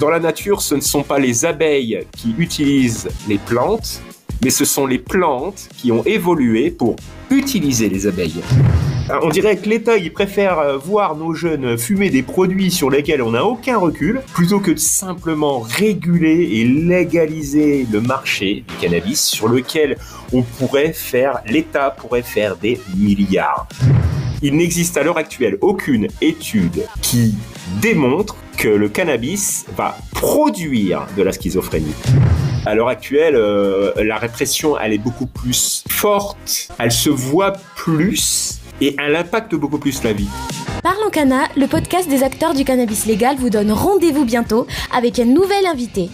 Dans la nature, ce ne sont pas les abeilles qui utilisent les plantes, mais ce sont les plantes qui ont évolué pour utiliser les abeilles. On dirait que l'État, il préfère euh, voir nos jeunes fumer des produits sur lesquels on n'a aucun recul, plutôt que de simplement réguler et légaliser le marché du cannabis sur lequel on pourrait faire, l'État pourrait faire des milliards. Il n'existe à l'heure actuelle aucune étude qui démontre que le cannabis va produire de la schizophrénie. À l'heure actuelle, euh, la répression, elle est beaucoup plus forte, elle se voit plus et elle impacte beaucoup plus la vie. Parlons Cana, le podcast des acteurs du cannabis légal vous donne rendez-vous bientôt avec un nouvel invité.